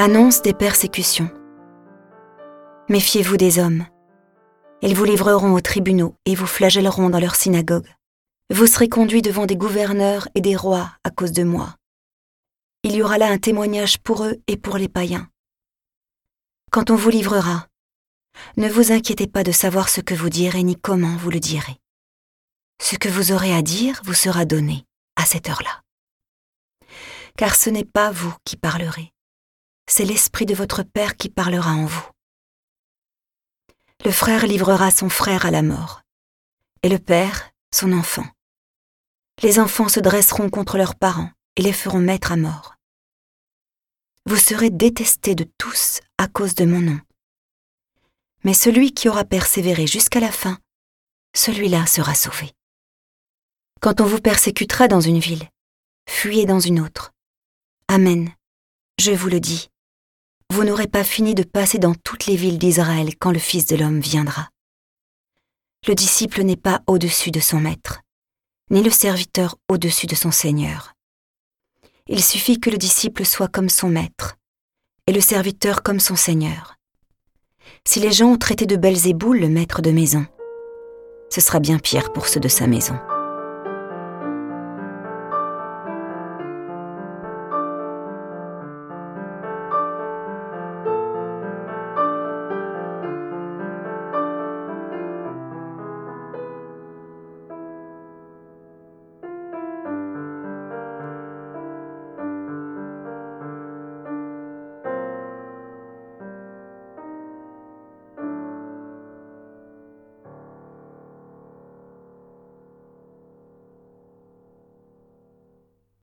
annonce des persécutions. Méfiez-vous des hommes. Ils vous livreront aux tribunaux et vous flagelleront dans leurs synagogues. Vous serez conduits devant des gouverneurs et des rois à cause de moi. Il y aura là un témoignage pour eux et pour les païens. Quand on vous livrera, ne vous inquiétez pas de savoir ce que vous direz ni comment vous le direz. Ce que vous aurez à dire vous sera donné à cette heure-là. Car ce n'est pas vous qui parlerez, c'est l'Esprit de votre Père qui parlera en vous. Le frère livrera son frère à la mort, et le Père son enfant. Les enfants se dresseront contre leurs parents et les feront mettre à mort. Vous serez détestés de tous à cause de mon nom. Mais celui qui aura persévéré jusqu'à la fin, celui-là sera sauvé. Quand on vous persécutera dans une ville, fuyez dans une autre. Amen. Je vous le dis. Vous n'aurez pas fini de passer dans toutes les villes d'Israël quand le Fils de l'homme viendra. Le disciple n'est pas au-dessus de son maître, ni le serviteur au-dessus de son Seigneur. Il suffit que le disciple soit comme son maître, et le serviteur comme son Seigneur. Si les gens ont traité de Belzéboul le maître de maison, ce sera bien pire pour ceux de sa maison.